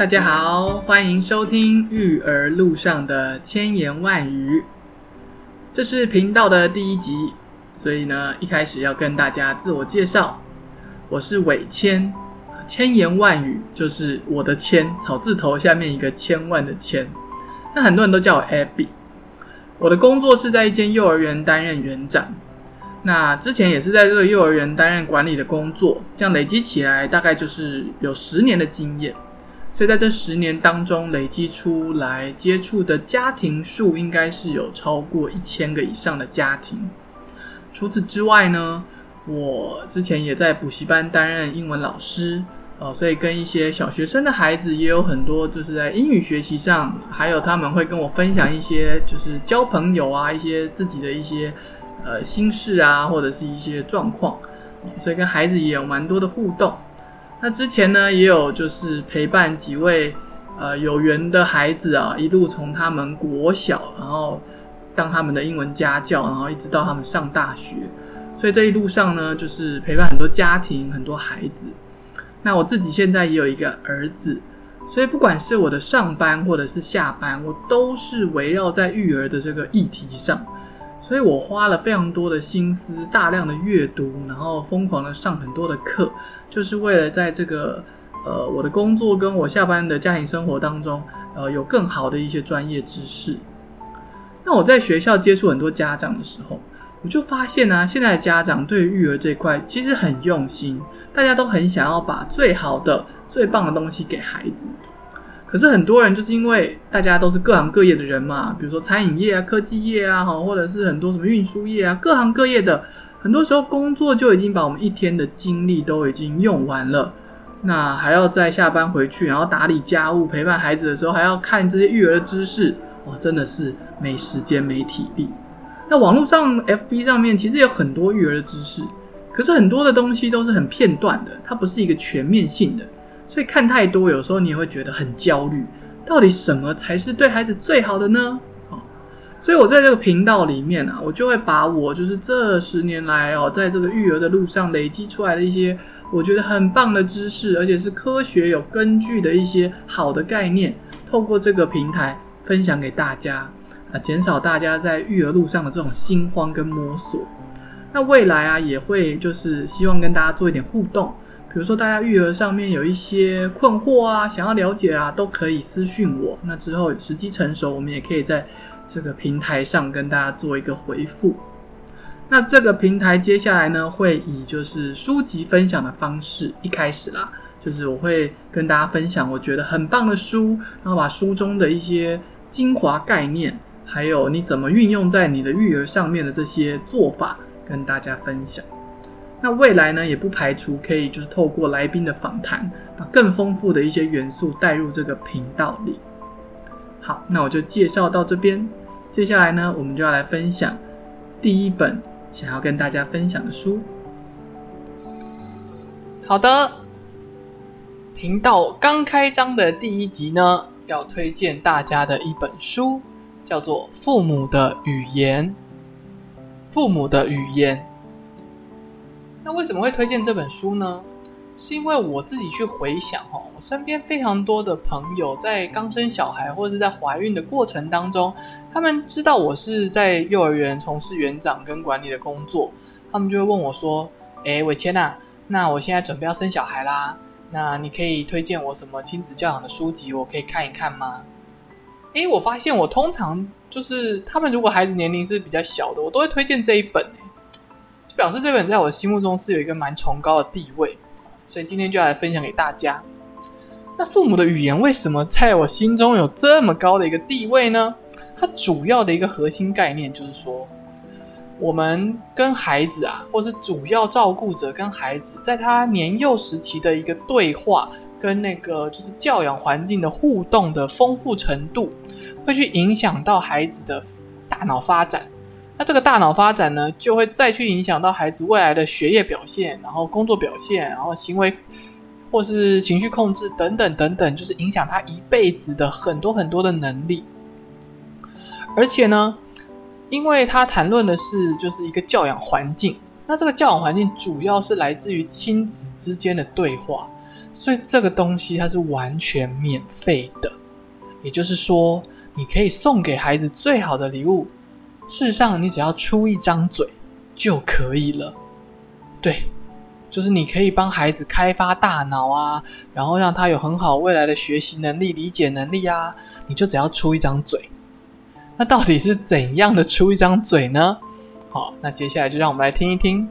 大家好，欢迎收听育儿路上的千言万语。这是频道的第一集，所以呢，一开始要跟大家自我介绍，我是伟千。千言万语就是我的千草字头下面一个千万的千。那很多人都叫我 Abby。我的工作是在一间幼儿园担任园长。那之前也是在这个幼儿园担任管理的工作，这样累积起来大概就是有十年的经验。所以在这十年当中，累积出来接触的家庭数应该是有超过一千个以上的家庭。除此之外呢，我之前也在补习班担任英文老师。呃，所以跟一些小学生的孩子也有很多，就是在英语学习上，还有他们会跟我分享一些，就是交朋友啊，一些自己的一些呃心事啊，或者是一些状况，所以跟孩子也有蛮多的互动。那之前呢，也有就是陪伴几位呃有缘的孩子啊，一路从他们国小，然后当他们的英文家教，然后一直到他们上大学，所以这一路上呢，就是陪伴很多家庭，很多孩子。那我自己现在也有一个儿子，所以不管是我的上班或者是下班，我都是围绕在育儿的这个议题上，所以我花了非常多的心思，大量的阅读，然后疯狂的上很多的课，就是为了在这个呃我的工作跟我下班的家庭生活当中，呃有更好的一些专业知识。那我在学校接触很多家长的时候。我就发现呢，现在家长对育儿这块其实很用心，大家都很想要把最好的、最棒的东西给孩子。可是很多人就是因为大家都是各行各业的人嘛，比如说餐饮业啊、科技业啊，哈，或者是很多什么运输业啊，各行各业的，很多时候工作就已经把我们一天的精力都已经用完了，那还要再下班回去，然后打理家务、陪伴孩子的时候，还要看这些育儿的知识，哇，真的是没时间、没体力。那网络上，FB 上面其实有很多育儿的知识，可是很多的东西都是很片段的，它不是一个全面性的，所以看太多，有时候你也会觉得很焦虑。到底什么才是对孩子最好的呢？哦，所以我在这个频道里面啊，我就会把我就是这十年来哦，在这个育儿的路上累积出来的一些我觉得很棒的知识，而且是科学有根据的一些好的概念，透过这个平台分享给大家。啊，减少大家在育儿路上的这种心慌跟摸索。那未来啊，也会就是希望跟大家做一点互动，比如说大家育儿上面有一些困惑啊，想要了解啊，都可以私讯我。那之后时机成熟，我们也可以在这个平台上跟大家做一个回复。那这个平台接下来呢，会以就是书籍分享的方式，一开始啦，就是我会跟大家分享我觉得很棒的书，然后把书中的一些精华概念。还有你怎么运用在你的育儿上面的这些做法，跟大家分享。那未来呢，也不排除可以就是透过来宾的访谈，把更丰富的一些元素带入这个频道里。好，那我就介绍到这边。接下来呢，我们就要来分享第一本想要跟大家分享的书。好的，频道刚开张的第一集呢，要推荐大家的一本书。叫做《父母的语言》，父母的语言。那为什么会推荐这本书呢？是因为我自己去回想哈，我身边非常多的朋友在刚生小孩或者是在怀孕的过程当中，他们知道我是在幼儿园从事园长跟管理的工作，他们就会问我说：“哎，伟谦呐，那我现在准备要生小孩啦，那你可以推荐我什么亲子教养的书籍，我可以看一看吗？”哎，我发现我通常就是他们如果孩子年龄是比较小的，我都会推荐这一本，就表示这本在我心目中是有一个蛮崇高的地位，所以今天就来分享给大家。那父母的语言为什么在我心中有这么高的一个地位呢？它主要的一个核心概念就是说，我们跟孩子啊，或是主要照顾者跟孩子，在他年幼时期的一个对话。跟那个就是教养环境的互动的丰富程度，会去影响到孩子的大脑发展。那这个大脑发展呢，就会再去影响到孩子未来的学业表现，然后工作表现，然后行为或是情绪控制等等等等，就是影响他一辈子的很多很多的能力。而且呢，因为他谈论的是就是一个教养环境，那这个教养环境主要是来自于亲子之间的对话。所以这个东西它是完全免费的，也就是说，你可以送给孩子最好的礼物。事实上，你只要出一张嘴就可以了。对，就是你可以帮孩子开发大脑啊，然后让他有很好未来的学习能力、理解能力啊。你就只要出一张嘴。那到底是怎样的出一张嘴呢？好，那接下来就让我们来听一听。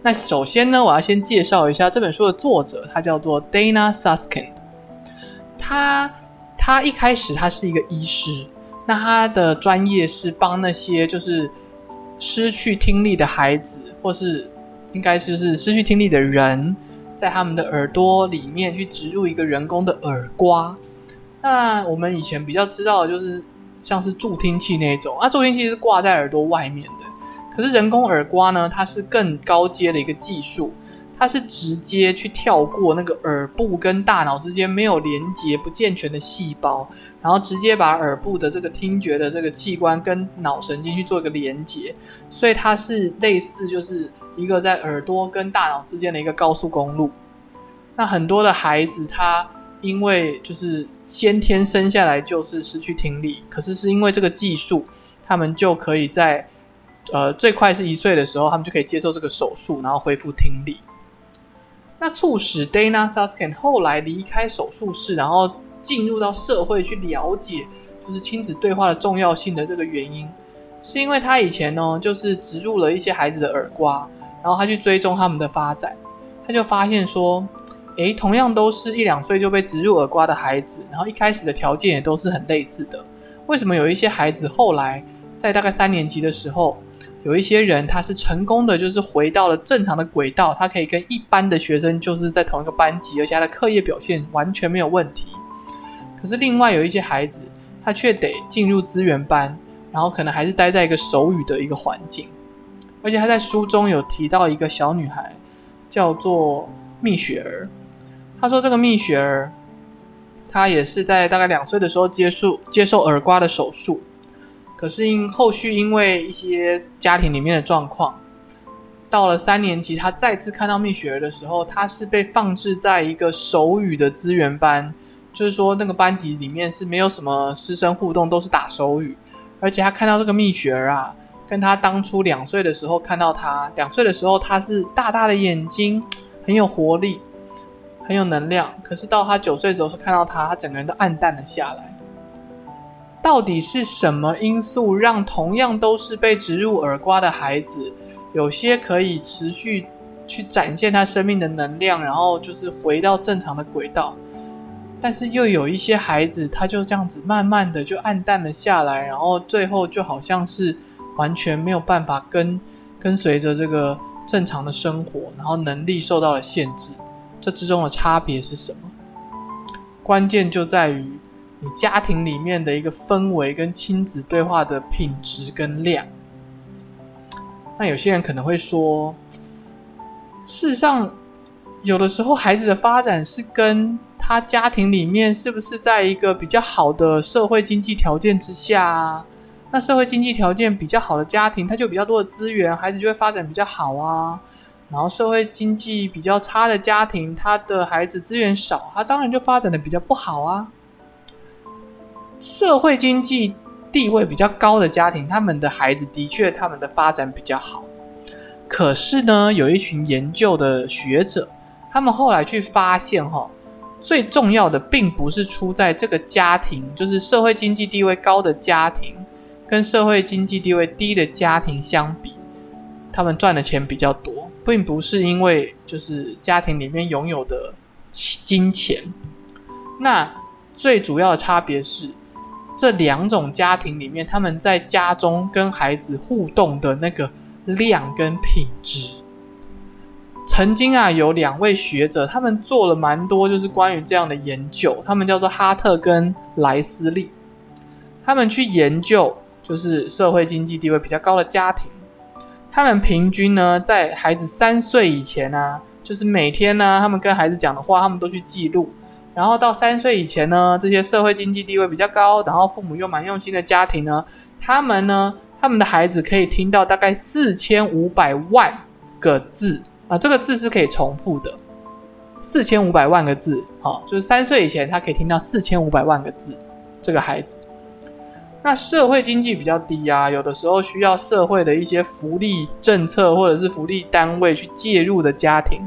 那首先呢，我要先介绍一下这本书的作者，他叫做 Dana Suskin。他他一开始他是一个医师，那他的专业是帮那些就是失去听力的孩子，或是应该就是失去听力的人，在他们的耳朵里面去植入一个人工的耳刮。那我们以前比较知道的就是。像是助听器那种啊，助听器是挂在耳朵外面的，可是人工耳刮呢，它是更高阶的一个技术，它是直接去跳过那个耳部跟大脑之间没有连接不健全的细胞，然后直接把耳部的这个听觉的这个器官跟脑神经去做一个连接，所以它是类似就是一个在耳朵跟大脑之间的一个高速公路。那很多的孩子他。因为就是先天生下来就是失去听力，可是是因为这个技术，他们就可以在呃最快是一岁的时候，他们就可以接受这个手术，然后恢复听力。那促使 Dana Suskin 后来离开手术室，然后进入到社会去了解就是亲子对话的重要性的这个原因，是因为他以前呢就是植入了一些孩子的耳瓜，然后他去追踪他们的发展，他就发现说。诶，同样都是一两岁就被植入耳瓜的孩子，然后一开始的条件也都是很类似的。为什么有一些孩子后来在大概三年级的时候，有一些人他是成功的，就是回到了正常的轨道，他可以跟一般的学生就是在同一个班级，而且他的课业表现完全没有问题。可是另外有一些孩子，他却得进入资源班，然后可能还是待在一个手语的一个环境。而且他在书中有提到一个小女孩，叫做蜜雪儿。他说：“这个蜜雪儿，她也是在大概两岁的时候接受接受耳刮的手术，可是因后续因为一些家庭里面的状况，到了三年级，他再次看到蜜雪儿的时候，他是被放置在一个手语的资源班，就是说那个班级里面是没有什么师生互动，都是打手语，而且他看到这个蜜雪儿啊，跟他当初两岁的时候看到他，两岁的时候他是大大的眼睛，很有活力。”很有能量，可是到他九岁的时候，看到他，他整个人都暗淡了下来。到底是什么因素让同样都是被植入耳刮的孩子，有些可以持续去展现他生命的能量，然后就是回到正常的轨道，但是又有一些孩子，他就这样子慢慢的就暗淡了下来，然后最后就好像是完全没有办法跟跟随着这个正常的生活，然后能力受到了限制。这之中的差别是什么？关键就在于你家庭里面的一个氛围跟亲子对话的品质跟量。那有些人可能会说，事实上，有的时候孩子的发展是跟他家庭里面是不是在一个比较好的社会经济条件之下啊？那社会经济条件比较好的家庭，他就比较多的资源，孩子就会发展比较好啊。然后社会经济比较差的家庭，他的孩子资源少，他当然就发展的比较不好啊。社会经济地位比较高的家庭，他们的孩子的确他们的发展比较好。可是呢，有一群研究的学者，他们后来去发现，哈，最重要的并不是出在这个家庭，就是社会经济地位高的家庭跟社会经济地位低的家庭相比，他们赚的钱比较多。并不是因为就是家庭里面拥有的金钱，那最主要的差别是这两种家庭里面，他们在家中跟孩子互动的那个量跟品质。曾经啊，有两位学者，他们做了蛮多就是关于这样的研究，他们叫做哈特跟莱斯利，他们去研究就是社会经济地位比较高的家庭。他们平均呢，在孩子三岁以前呢，就是每天呢，他们跟孩子讲的话，他们都去记录。然后到三岁以前呢，这些社会经济地位比较高，然后父母又蛮用心的家庭呢，他们呢，他们的孩子可以听到大概四千五百万个字啊，这个字是可以重复的。四千五百万个字，好，就是三岁以前他可以听到四千五百万个字，这个孩子。那社会经济比较低啊，有的时候需要社会的一些福利政策或者是福利单位去介入的家庭，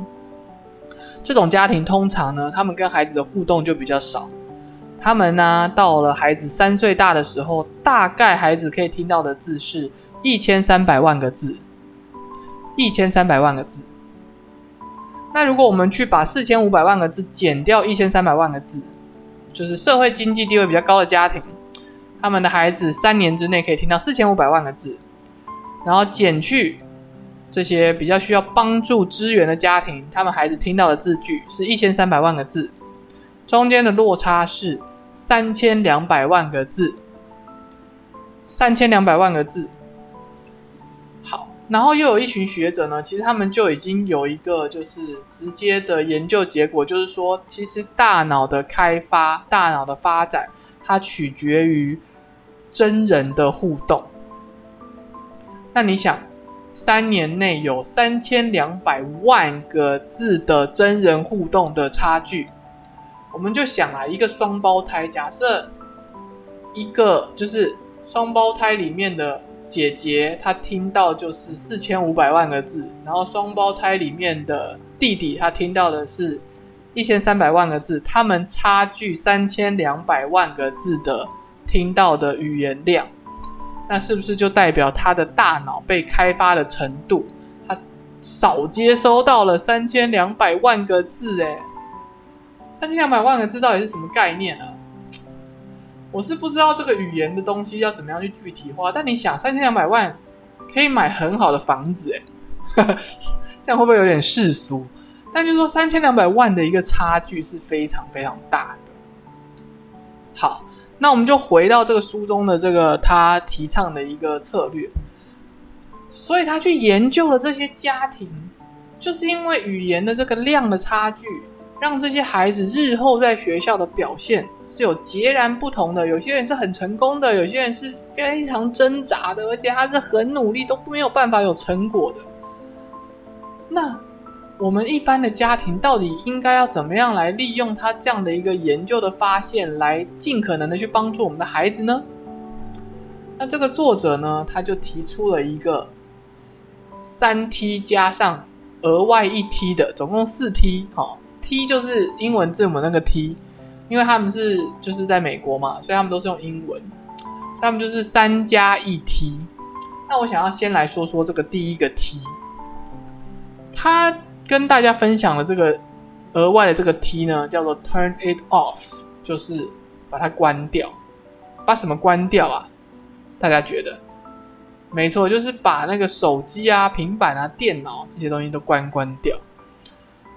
这种家庭通常呢，他们跟孩子的互动就比较少。他们呢，到了孩子三岁大的时候，大概孩子可以听到的字是一千三百万个字，一千三百万个字。那如果我们去把四千五百万个字减掉一千三百万个字，就是社会经济地位比较高的家庭。他们的孩子三年之内可以听到四千五百万个字，然后减去这些比较需要帮助支援的家庭，他们孩子听到的字句是一千三百万个字，中间的落差是三千两百万个字，三千两百万个字。然后又有一群学者呢，其实他们就已经有一个就是直接的研究结果，就是说，其实大脑的开发、大脑的发展，它取决于。真人的互动，那你想，三年内有三千两百万个字的真人互动的差距，我们就想啊，一个双胞胎，假设一个就是双胞胎里面的姐姐，她听到就是四千五百万个字，然后双胞胎里面的弟弟，他听到的是一千三百万个字，他们差距三千两百万个字的。听到的语言量，那是不是就代表他的大脑被开发的程度，他少接收到了三千两百万个字？哎，三千两百万个字到底是什么概念啊？我是不知道这个语言的东西要怎么样去具体化。但你想，三千两百万可以买很好的房子，哎，这样会不会有点世俗？但就是说，三千两百万的一个差距是非常非常大的。好。那我们就回到这个书中的这个他提倡的一个策略，所以他去研究了这些家庭，就是因为语言的这个量的差距，让这些孩子日后在学校的表现是有截然不同的。有些人是很成功的，有些人是非常挣扎的，而且他是很努力都没有办法有成果的。那。我们一般的家庭到底应该要怎么样来利用他这样的一个研究的发现，来尽可能的去帮助我们的孩子呢？那这个作者呢，他就提出了一个三 T 加上额外一 T 的，总共四 T。好，T 就是英文字母那个 T，因为他们是就是在美国嘛，所以他们都是用英文，他们就是三加一 T。那我想要先来说说这个第一个 T，他。跟大家分享的这个额外的这个 T 呢，叫做 Turn it off，就是把它关掉。把什么关掉啊？大家觉得？没错，就是把那个手机啊、平板啊、电脑这些东西都关关掉。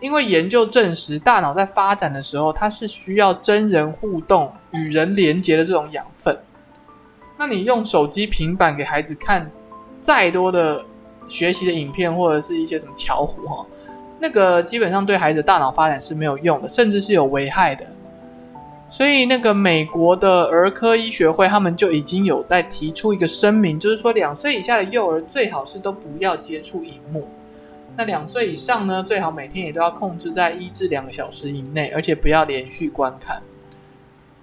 因为研究证实，大脑在发展的时候，它是需要真人互动、与人连接的这种养分。那你用手机、平板给孩子看再多的学习的影片，或者是一些什么巧虎哈？那个基本上对孩子大脑发展是没有用的，甚至是有危害的。所以，那个美国的儿科医学会他们就已经有在提出一个声明，就是说两岁以下的幼儿最好是都不要接触荧幕。那两岁以上呢，最好每天也都要控制在一至两个小时以内，而且不要连续观看。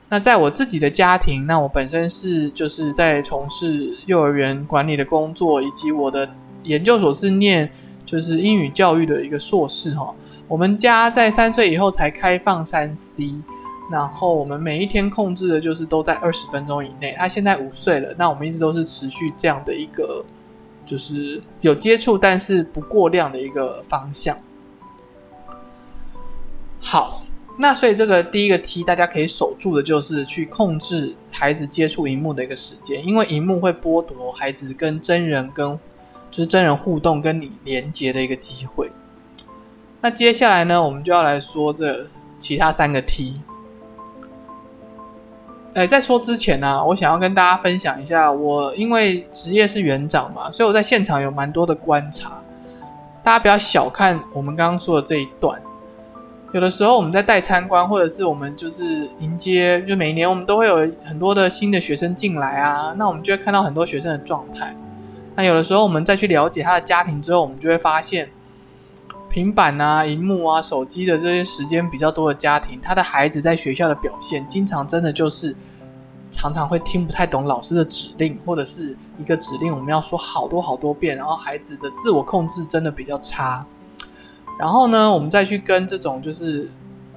那在我自己的家庭，那我本身是就是在从事幼儿园管理的工作，以及我的研究所是念。就是英语教育的一个硕士哈，我们家在三岁以后才开放三 C，然后我们每一天控制的就是都在二十分钟以内。他现在五岁了，那我们一直都是持续这样的一个，就是有接触但是不过量的一个方向。好，那所以这个第一个 T 大家可以守住的就是去控制孩子接触荧幕的一个时间，因为荧幕会剥夺孩子跟真人跟。就是真人互动跟你连接的一个机会。那接下来呢，我们就要来说这其他三个 T。哎，在说之前呢，我想要跟大家分享一下，我因为职业是园长嘛，所以我在现场有蛮多的观察。大家不要小看我们刚刚说的这一段。有的时候我们在带参观，或者是我们就是迎接，就每年我们都会有很多的新的学生进来啊，那我们就会看到很多学生的状态。那有的时候，我们再去了解他的家庭之后，我们就会发现，平板啊、荧幕啊、手机的这些时间比较多的家庭，他的孩子在学校的表现，经常真的就是常常会听不太懂老师的指令，或者是一个指令我们要说好多好多遍，然后孩子的自我控制真的比较差。然后呢，我们再去跟这种就是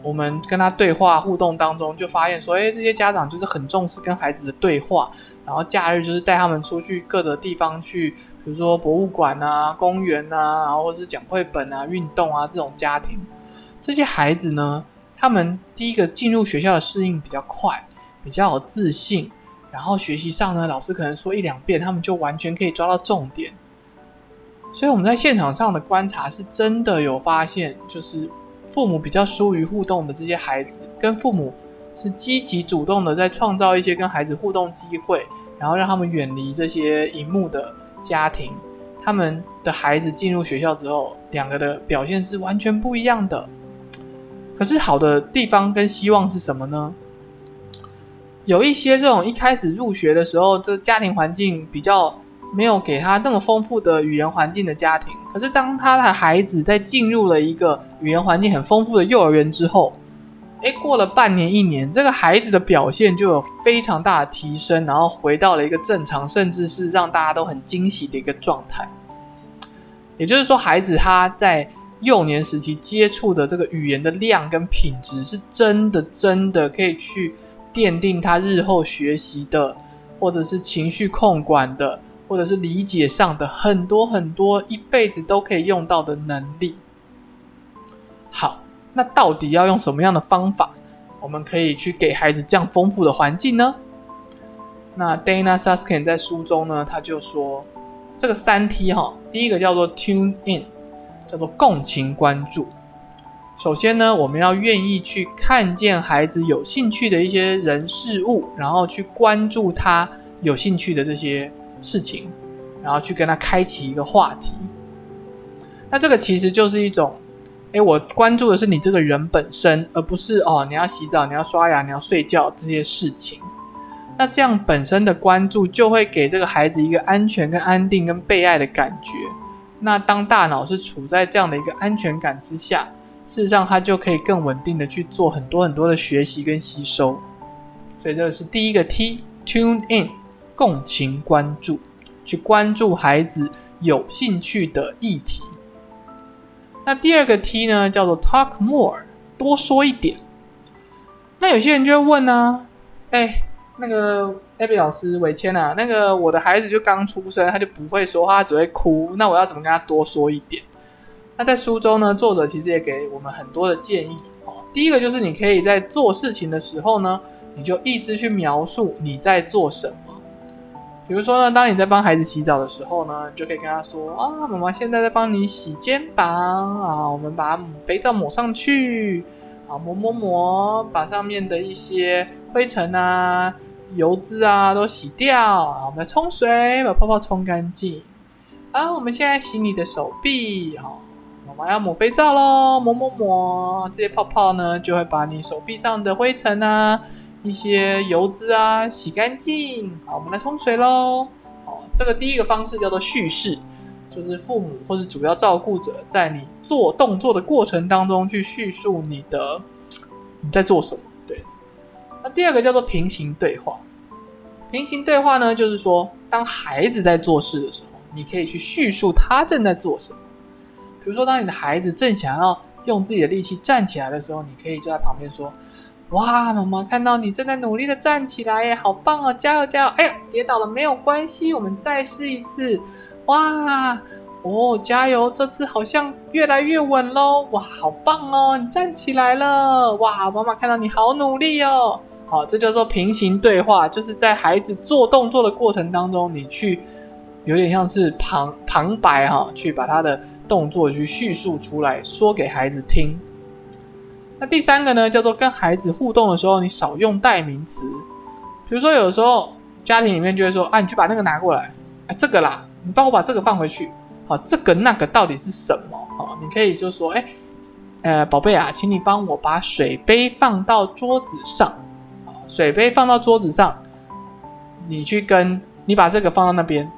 我们跟他对话互动当中，就发现说，哎，这些家长就是很重视跟孩子的对话，然后假日就是带他们出去各个地方去。比如说博物馆啊、公园啊，然后或是讲绘本啊、运动啊这种家庭，这些孩子呢，他们第一个进入学校的适应比较快，比较有自信，然后学习上呢，老师可能说一两遍，他们就完全可以抓到重点。所以我们在现场上的观察是真的有发现，就是父母比较疏于互动的这些孩子，跟父母是积极主动的在创造一些跟孩子互动机会，然后让他们远离这些荧幕的。家庭，他们的孩子进入学校之后，两个的表现是完全不一样的。可是好的地方跟希望是什么呢？有一些这种一开始入学的时候，这家庭环境比较没有给他那么丰富的语言环境的家庭，可是当他的孩子在进入了一个语言环境很丰富的幼儿园之后，诶，过了半年一年，这个孩子的表现就有非常大的提升，然后回到了一个正常，甚至是让大家都很惊喜的一个状态。也就是说，孩子他在幼年时期接触的这个语言的量跟品质，是真的真的可以去奠定他日后学习的，或者是情绪控管的，或者是理解上的很多很多一辈子都可以用到的能力。好。那到底要用什么样的方法，我们可以去给孩子这样丰富的环境呢？那 Dana Suskin 在书中呢，他就说这个三 T 哈，第一个叫做 Tune In，叫做共情关注。首先呢，我们要愿意去看见孩子有兴趣的一些人事物，然后去关注他有兴趣的这些事情，然后去跟他开启一个话题。那这个其实就是一种。哎，我关注的是你这个人本身，而不是哦，你要洗澡、你要刷牙、你要睡觉这些事情。那这样本身的关注就会给这个孩子一个安全、跟安定、跟被爱的感觉。那当大脑是处在这样的一个安全感之下，事实上他就可以更稳定的去做很多很多的学习跟吸收。所以这个是第一个 T，Tune in，共情关注，去关注孩子有兴趣的议题。那第二个 T 呢，叫做 talk more，多说一点。那有些人就会问呢，哎，那个 Abby 老师伟谦啊，那个我的孩子就刚出生，他就不会说话，只会哭，那我要怎么跟他多说一点？那在书中呢，作者其实也给我们很多的建议哦。第一个就是你可以在做事情的时候呢，你就一直去描述你在做什么。比如说呢，当你在帮孩子洗澡的时候呢，就可以跟他说：“啊，妈妈现在在帮你洗肩膀啊，我们把肥皂抹上去啊，抹抹抹，把上面的一些灰尘啊、油脂啊都洗掉啊，我们冲水把泡泡冲干净啊。我们现在洗你的手臂，哈，妈妈要抹肥皂喽，抹抹抹，这些泡泡呢就会把你手臂上的灰尘啊。”一些油脂啊，洗干净。好，我们来冲水喽。好，这个第一个方式叫做叙事，就是父母或是主要照顾者在你做动作的过程当中去叙述你的你在做什么。对。那第二个叫做平行对话。平行对话呢，就是说当孩子在做事的时候，你可以去叙述他正在做什么。比如说，当你的孩子正想要用自己的力气站起来的时候，你可以就在旁边说。哇，妈妈看到你正在努力的站起来耶，好棒哦！加油加油！哎呀，跌倒了没有关系，我们再试一次。哇，哦，加油！这次好像越来越稳喽。哇，好棒哦，你站起来了。哇，妈妈看到你好努力哦。好，这叫做平行对话，就是在孩子做动作的过程当中，你去有点像是旁旁白哈，去把他的动作去叙述出来，说给孩子听。那第三个呢，叫做跟孩子互动的时候，你少用代名词。比如说，有时候家庭里面就会说：“啊，你去把那个拿过来，哎，这个啦，你帮我把这个放回去。”好，这个那个到底是什么？好，你可以就说：“哎，呃，宝贝啊，请你帮我把水杯放到桌子上。水杯放到桌子上，你去跟你把这个放到那边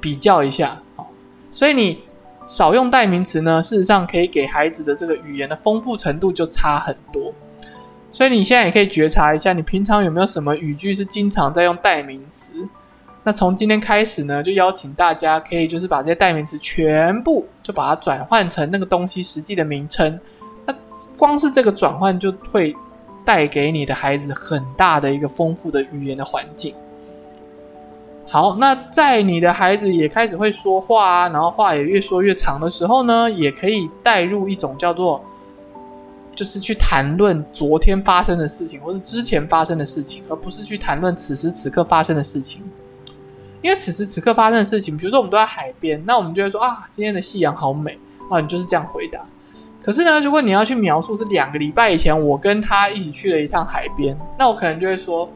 比较一下。好，所以你少用代名词呢，事实上可以给孩子的这个语言的丰富程度就差很多。所以你现在也可以觉察一下，你平常有没有什么语句是经常在用代名词？那从今天开始呢，就邀请大家可以就是把这些代名词全部就把它转换成那个东西实际的名称。那光是这个转换就会带给你的孩子很大的一个丰富的语言的环境。好，那在你的孩子也开始会说话啊，然后话也越说越长的时候呢，也可以带入一种叫做，就是去谈论昨天发生的事情，或是之前发生的事情，而不是去谈论此时此刻发生的事情。因为此时此刻发生的事情，比如说我们都在海边，那我们就会说啊，今天的夕阳好美啊，你就是这样回答。可是呢，如果你要去描述是两个礼拜以前我跟他一起去了一趟海边，那我可能就会说，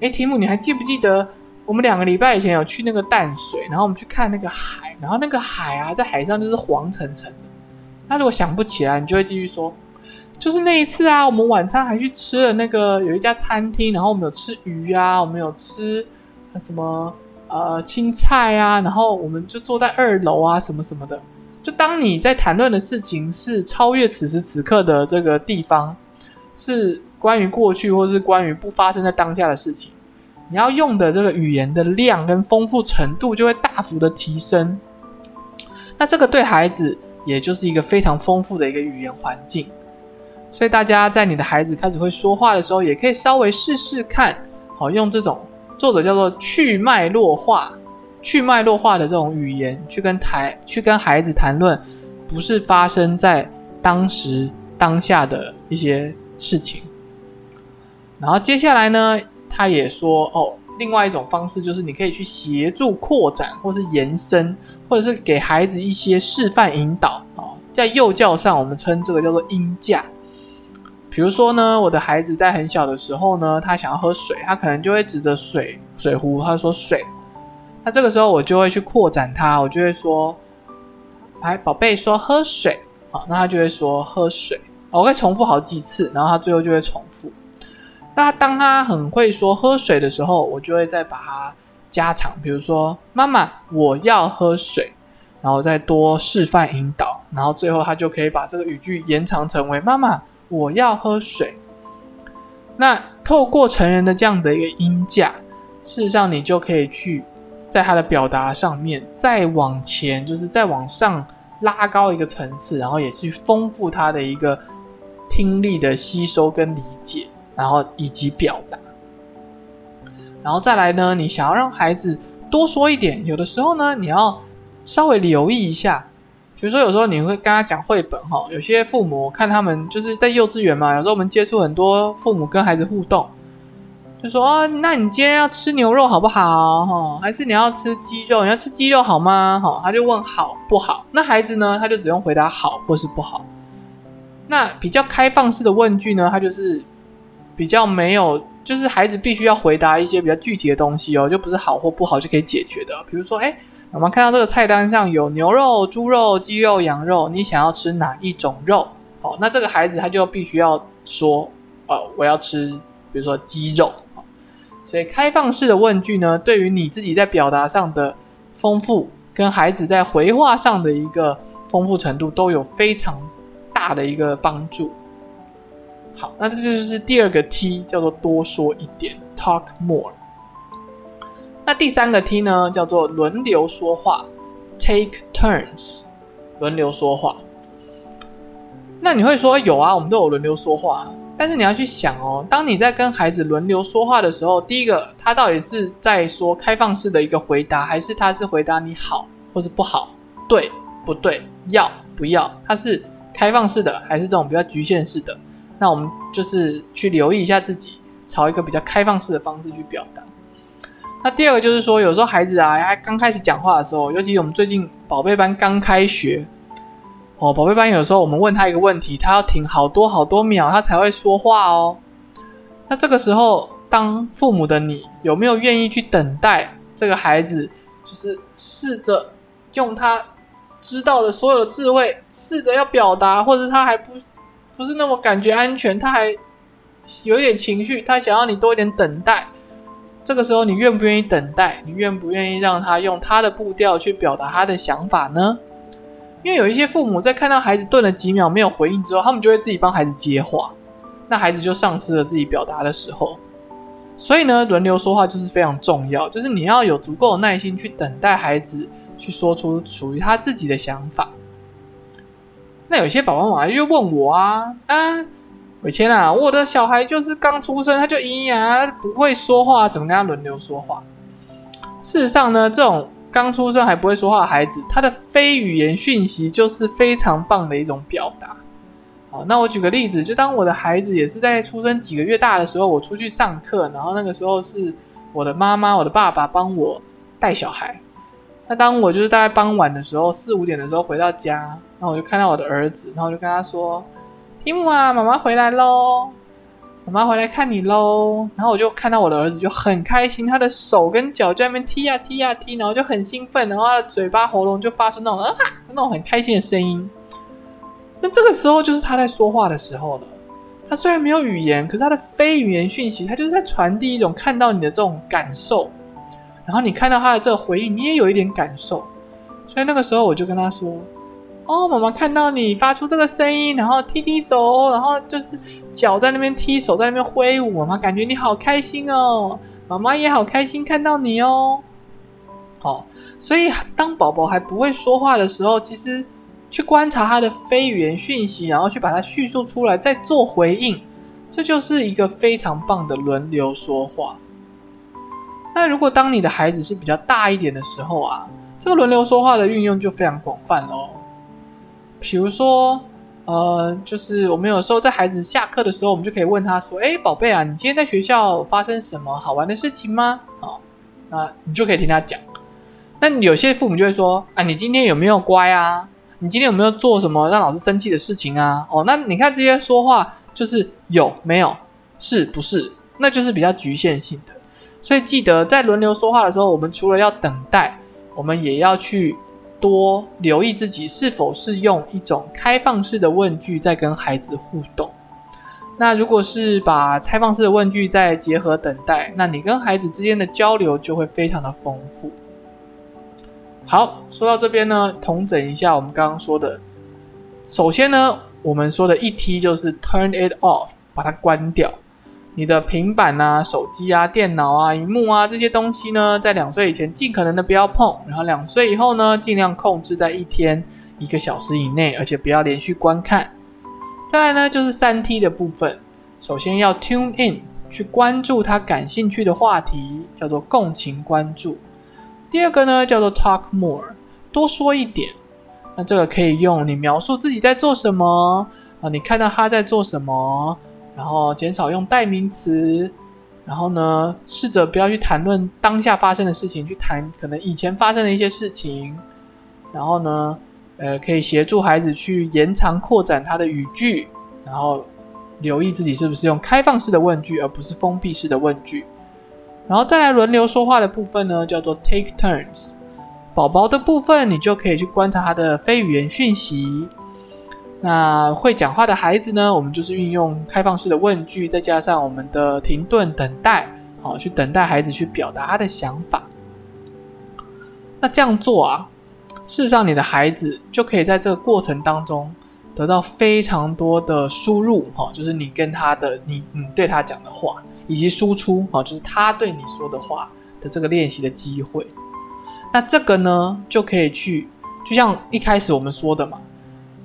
诶，提姆，你还记不记得？我们两个礼拜以前有去那个淡水，然后我们去看那个海，然后那个海啊，在海上就是黄澄澄的。那如果想不起来，你就会继续说，就是那一次啊，我们晚餐还去吃了那个有一家餐厅，然后我们有吃鱼啊，我们有吃什么呃青菜啊，然后我们就坐在二楼啊，什么什么的。就当你在谈论的事情是超越此时此刻的这个地方，是关于过去或是关于不发生在当下的事情。你要用的这个语言的量跟丰富程度就会大幅的提升，那这个对孩子也就是一个非常丰富的一个语言环境，所以大家在你的孩子开始会说话的时候，也可以稍微试试看，好用这种作者叫做去脉络化、去脉络化的这种语言去跟台去跟孩子谈论，不是发生在当时当下的一些事情，然后接下来呢？他也说哦，另外一种方式就是你可以去协助扩展，或是延伸，或者是给孩子一些示范引导啊。在幼教上，我们称这个叫做音架。比如说呢，我的孩子在很小的时候呢，他想要喝水，他可能就会指着水水壶，他说水。那这个时候我就会去扩展他，我就会说，来，宝贝，说喝水。好，那他就会说喝水。我会重复好几次，然后他最后就会重复。那当他很会说喝水的时候，我就会再把它加长，比如说妈妈我要喝水，然后再多示范引导，然后最后他就可以把这个语句延长成为妈妈我要喝水。那透过成人的这样的一个音架，事实上你就可以去在他的表达上面再往前，就是再往上拉高一个层次，然后也去丰富他的一个听力的吸收跟理解。然后以及表达，然后再来呢？你想要让孩子多说一点，有的时候呢，你要稍微留意一下。比如说，有时候你会跟他讲绘本哈，有些父母看他们就是在幼稚园嘛，有时候我们接触很多父母跟孩子互动，就说：“哦，那你今天要吃牛肉好不好？哈，还是你要吃鸡肉？你要吃鸡肉好吗？哈？”他就问好不好？那孩子呢，他就只用回答好或是不好。那比较开放式的问句呢，他就是。比较没有，就是孩子必须要回答一些比较具体的东西哦，就不是好或不好就可以解决的。比如说，哎，我们看到这个菜单上有牛肉、猪肉、鸡肉、羊肉，你想要吃哪一种肉？好，那这个孩子他就必须要说，呃，我要吃，比如说鸡肉。所以开放式的问句呢，对于你自己在表达上的丰富，跟孩子在回话上的一个丰富程度，都有非常大的一个帮助。好，那这就是第二个 T，叫做多说一点，talk more。那第三个 T 呢，叫做轮流说话，take turns，轮流说话。那你会说有啊，我们都有轮流说话，但是你要去想哦，当你在跟孩子轮流说话的时候，第一个他到底是在说开放式的一个回答，还是他是回答你好或是不好，对不对，要不要？他是开放式的，还是这种比较局限式的？那我们就是去留意一下自己，朝一个比较开放式的方式去表达。那第二个就是说，有时候孩子啊，他刚开始讲话的时候，尤其我们最近宝贝班刚开学，哦，宝贝班有时候我们问他一个问题，他要停好多好多秒，他才会说话哦。那这个时候，当父母的你有没有愿意去等待这个孩子，就是试着用他知道的所有的智慧，试着要表达，或者他还不。不是那么感觉安全，他还有一点情绪，他想要你多一点等待。这个时候，你愿不愿意等待？你愿不愿意让他用他的步调去表达他的想法呢？因为有一些父母在看到孩子顿了几秒没有回应之后，他们就会自己帮孩子接话，那孩子就丧失了自己表达的时候。所以呢，轮流说话就是非常重要，就是你要有足够的耐心去等待孩子去说出属于他自己的想法。那有些爸爸妈妈就问我啊啊，伟谦啊，我的小孩就是刚出生他就咿呀不会说话，怎么跟他轮流说话？事实上呢，这种刚出生还不会说话的孩子，他的非语言讯息就是非常棒的一种表达。好，那我举个例子，就当我的孩子也是在出生几个月大的时候，我出去上课，然后那个时候是我的妈妈、我的爸爸帮我带小孩。那当我就是大概傍晚的时候，四五点的时候回到家，然后我就看到我的儿子，然后我就跟他说：“提姆啊，妈妈回来喽，妈妈回来看你喽。”然后我就看到我的儿子就很开心，他的手跟脚在那边踢呀踢呀踢，然后就很兴奋，然后他的嘴巴喉咙就发出那种啊那种很开心的声音。那这个时候就是他在说话的时候了。他虽然没有语言，可是他的非语言讯息，他就是在传递一种看到你的这种感受。然后你看到他的这个回应，你也有一点感受。所以那个时候我就跟他说：“哦，妈妈看到你发出这个声音，然后踢踢手，然后就是脚在那边踢，手在那边挥舞，妈妈感觉你好开心哦。妈妈也好开心看到你哦。好，所以当宝宝还不会说话的时候，其实。去观察他的非语言讯息，然后去把它叙述出来，再做回应，这就是一个非常棒的轮流说话。那如果当你的孩子是比较大一点的时候啊，这个轮流说话的运用就非常广泛喽。比如说，呃，就是我们有时候在孩子下课的时候，我们就可以问他说：“哎，宝贝啊，你今天在学校发生什么好玩的事情吗？”哦，那你就可以听他讲。那有些父母就会说：“啊，你今天有没有乖啊？”你今天有没有做什么让老师生气的事情啊？哦，那你看这些说话就是有没有是不是？那就是比较局限性的。所以记得在轮流说话的时候，我们除了要等待，我们也要去多留意自己是否是用一种开放式的问句在跟孩子互动。那如果是把开放式的问句再结合等待，那你跟孩子之间的交流就会非常的丰富。好，说到这边呢，统整一下我们刚刚说的。首先呢，我们说的一 T 就是 turn it off，把它关掉。你的平板啊、手机啊、电脑啊、荧幕啊这些东西呢，在两岁以前尽可能的不要碰，然后两岁以后呢，尽量控制在一天一个小时以内，而且不要连续观看。再来呢，就是三 T 的部分。首先要 tune in，去关注他感兴趣的话题，叫做共情关注。第二个呢，叫做 talk more，多说一点。那这个可以用你描述自己在做什么啊，你看到他在做什么，然后减少用代名词，然后呢，试着不要去谈论当下发生的事情，去谈可能以前发生的一些事情。然后呢，呃，可以协助孩子去延长扩展他的语句，然后留意自己是不是用开放式的问句，而不是封闭式的问句。然后再来轮流说话的部分呢，叫做 take turns。宝宝的部分，你就可以去观察他的非语言讯息。那会讲话的孩子呢，我们就是运用开放式的问句，再加上我们的停顿等待，好，去等待孩子去表达他的想法。那这样做啊，事实上你的孩子就可以在这个过程当中得到非常多的输入，哈，就是你跟他的，你你对他讲的话。以及输出啊，就是他对你说的话的这个练习的机会。那这个呢，就可以去，就像一开始我们说的嘛，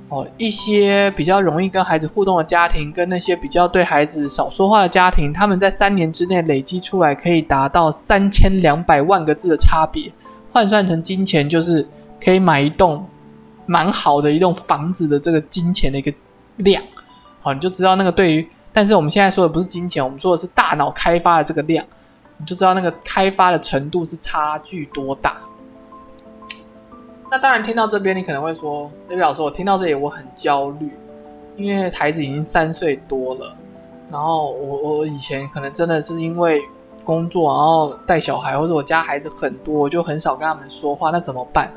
哦，一些比较容易跟孩子互动的家庭，跟那些比较对孩子少说话的家庭，他们在三年之内累积出来可以达到三千两百万个字的差别，换算成金钱，就是可以买一栋蛮好的一栋房子的这个金钱的一个量。好，你就知道那个对于。但是我们现在说的不是金钱，我们说的是大脑开发的这个量，你就知道那个开发的程度是差距多大。那当然，听到这边你可能会说：“雷比老师，我听到这里我很焦虑，因为孩子已经三岁多了，然后我我以前可能真的是因为工作，然后带小孩，或者我家孩子很多，我就很少跟他们说话，那怎么办？”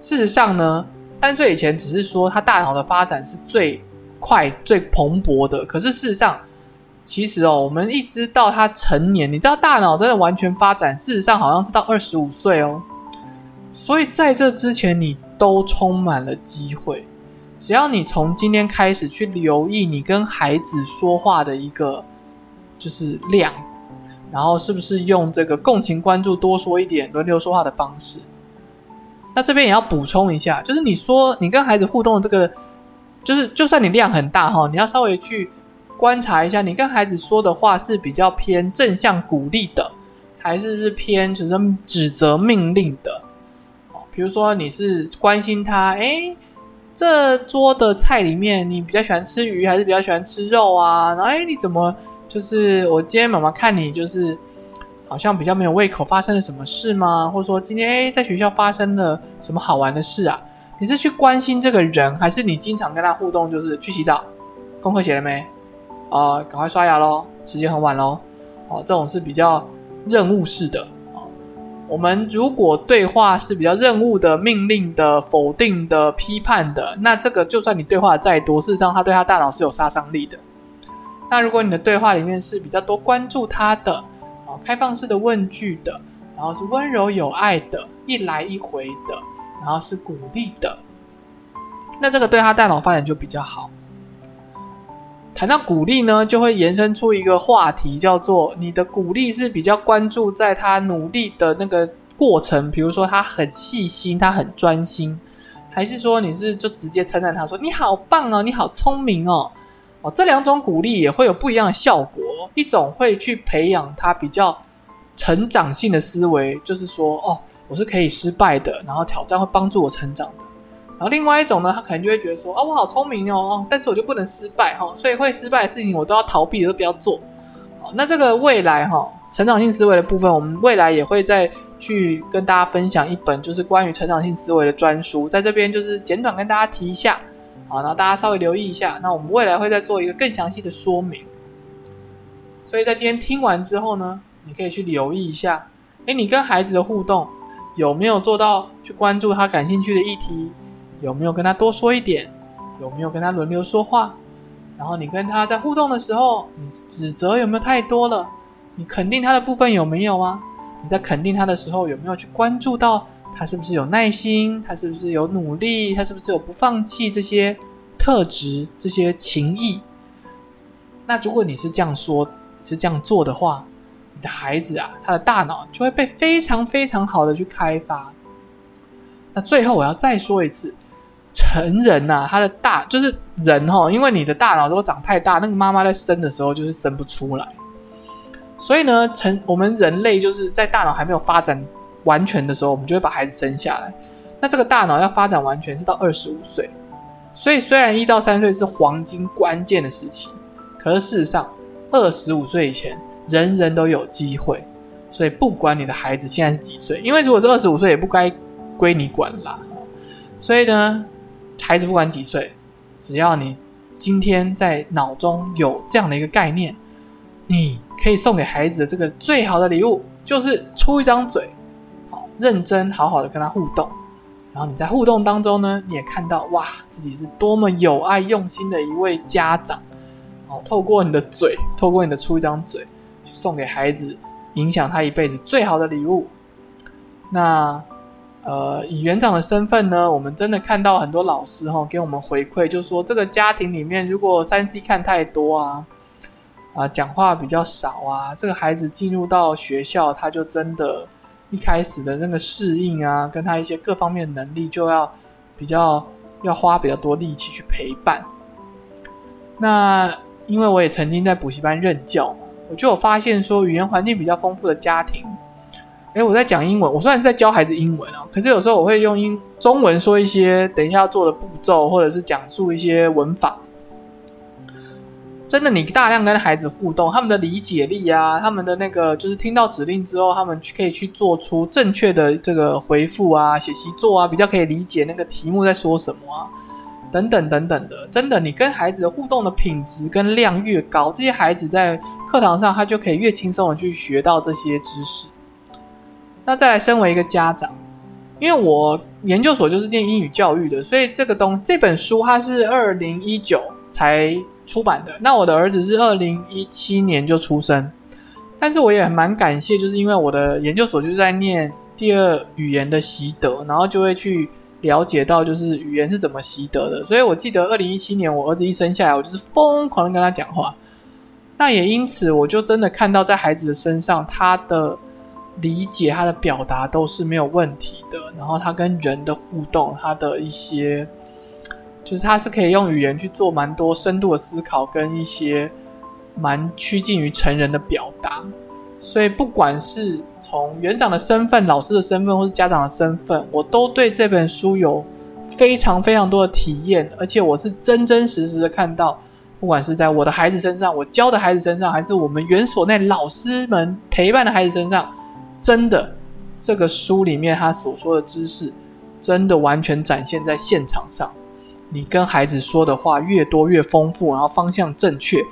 事实上呢，三岁以前只是说他大脑的发展是最。快最蓬勃的，可是事实上，其实哦，我们一直到他成年，你知道大脑真的完全发展，事实上好像是到二十五岁哦。所以在这之前，你都充满了机会。只要你从今天开始去留意你跟孩子说话的一个就是量，然后是不是用这个共情关注多说一点轮流说话的方式？那这边也要补充一下，就是你说你跟孩子互动的这个，就是就算你量很大哈，你要稍微去观察一下，你跟孩子说的话是比较偏正向鼓励的，还是是偏只是指责命令的？比如说你是关心他，哎。这桌的菜里面，你比较喜欢吃鱼还是比较喜欢吃肉啊？然后，哎，你怎么就是我今天妈妈看你就是好像比较没有胃口，发生了什么事吗？或者说今天哎在学校发生了什么好玩的事啊？你是去关心这个人，还是你经常跟他互动？就是去洗澡，功课写了没？啊，赶快刷牙喽，时间很晚喽。哦，这种是比较任务式的。我们如果对话是比较任务的、命令的、否定的、批判的，那这个就算你对话再多，事实上他对他大脑是有杀伤力的。那如果你的对话里面是比较多关注他的，啊，开放式的问句的，然后是温柔有爱的，一来一回的，然后是鼓励的，那这个对他大脑发展就比较好。谈到鼓励呢，就会延伸出一个话题，叫做你的鼓励是比较关注在他努力的那个过程，比如说他很细心，他很专心，还是说你是就直接称赞他说你好棒哦，你好聪明哦，哦，这两种鼓励也会有不一样的效果。一种会去培养他比较成长性的思维，就是说哦，我是可以失败的，然后挑战会帮助我成长的。然后另外一种呢，他可能就会觉得说，啊，我好聪明哦，但是我就不能失败哈，所以会失败的事情我都要逃避，都不要做。好，那这个未来哈，成长性思维的部分，我们未来也会再去跟大家分享一本，就是关于成长性思维的专书，在这边就是简短跟大家提一下，好，然后大家稍微留意一下。那我们未来会再做一个更详细的说明。所以在今天听完之后呢，你可以去留意一下，诶，你跟孩子的互动有没有做到去关注他感兴趣的议题？有没有跟他多说一点？有没有跟他轮流说话？然后你跟他在互动的时候，你指责有没有太多了？你肯定他的部分有没有啊？你在肯定他的时候，有没有去关注到他是不是有耐心？他是不是有努力？他是不是有不放弃这些特质、这些情谊？那如果你是这样说，是这样做的话，你的孩子啊，他的大脑就会被非常非常好的去开发。那最后我要再说一次。成人呐，他的大就是人哈，因为你的大脑都长太大，那个妈妈在生的时候就是生不出来。所以呢，成我们人类就是在大脑还没有发展完全的时候，我们就会把孩子生下来。那这个大脑要发展完全是到二十五岁。所以虽然一到三岁是黄金关键的时期，可是事实上二十五岁以前人人都有机会。所以不管你的孩子现在是几岁，因为如果是二十五岁，也不该归你管啦。所以呢。孩子不管几岁，只要你今天在脑中有这样的一个概念，你可以送给孩子的这个最好的礼物，就是出一张嘴，好认真好好的跟他互动。然后你在互动当中呢，你也看到哇，自己是多么有爱用心的一位家长。哦，透过你的嘴，透过你的出一张嘴，去送给孩子，影响他一辈子最好的礼物。那。呃，以园长的身份呢，我们真的看到很多老师哈给我们回馈，就说这个家庭里面，如果三 C 看太多啊，啊，讲话比较少啊，这个孩子进入到学校，他就真的，一开始的那个适应啊，跟他一些各方面能力就要比较要花比较多力气去陪伴。那因为我也曾经在补习班任教，我就有发现说，语言环境比较丰富的家庭。哎，我在讲英文，我虽然是在教孩子英文啊，可是有时候我会用英中文说一些等一下要做的步骤，或者是讲述一些文法。真的，你大量跟孩子互动，他们的理解力啊，他们的那个就是听到指令之后，他们可以去做出正确的这个回复啊，写习作啊，比较可以理解那个题目在说什么啊，等等等等的。真的，你跟孩子的互动的品质跟量越高，这些孩子在课堂上他就可以越轻松的去学到这些知识。那再来，身为一个家长，因为我研究所就是念英语教育的，所以这个东这本书它是二零一九才出版的。那我的儿子是二零一七年就出生，但是我也蛮感谢，就是因为我的研究所就是在念第二语言的习得，然后就会去了解到就是语言是怎么习得的。所以我记得二零一七年我儿子一生下来，我就是疯狂的跟他讲话。那也因此，我就真的看到在孩子的身上，他的理解、他的表达都是没有问题的。然后他跟人的互动，他的一些，就是他是可以用语言去做蛮多深度的思考，跟一些蛮趋近于成人的表达。所以，不管是从园长的身份、老师的身份，或是家长的身份，我都对这本书有非常非常多的体验，而且我是真真实实的看到。不管是在我的孩子身上，我教的孩子身上，还是我们园所内老师们陪伴的孩子身上，真的，这个书里面他所说的知识，真的完全展现在现场上。你跟孩子说的话越多越丰富，然后方向正确，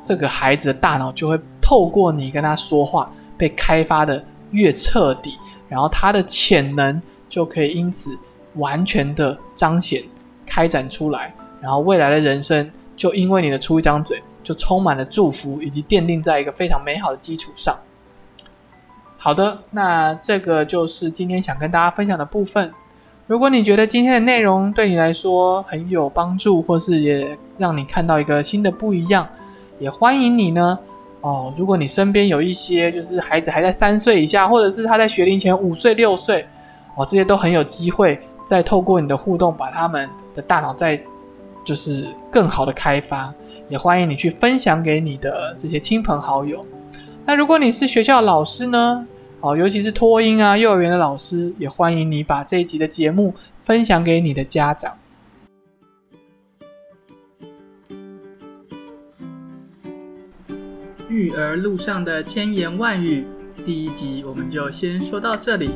这个孩子的大脑就会透过你跟他说话被开发的越彻底，然后他的潜能就可以因此完全的彰显、开展出来，然后未来的人生。就因为你的出一张嘴，就充满了祝福，以及奠定在一个非常美好的基础上。好的，那这个就是今天想跟大家分享的部分。如果你觉得今天的内容对你来说很有帮助，或是也让你看到一个新的不一样，也欢迎你呢。哦，如果你身边有一些就是孩子还在三岁以下，或者是他在学龄前五岁六岁，哦，这些都很有机会再透过你的互动，把他们的大脑再。就是更好的开发，也欢迎你去分享给你的这些亲朋好友。那如果你是学校老师呢？哦，尤其是托婴啊、幼儿园的老师，也欢迎你把这一集的节目分享给你的家长。育儿路上的千言万语，第一集我们就先说到这里。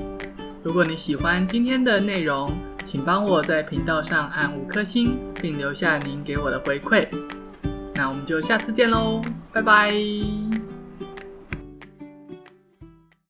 如果你喜欢今天的内容，请帮我在频道上按五颗星，并留下您给我的回馈。那我们就下次见喽，拜拜。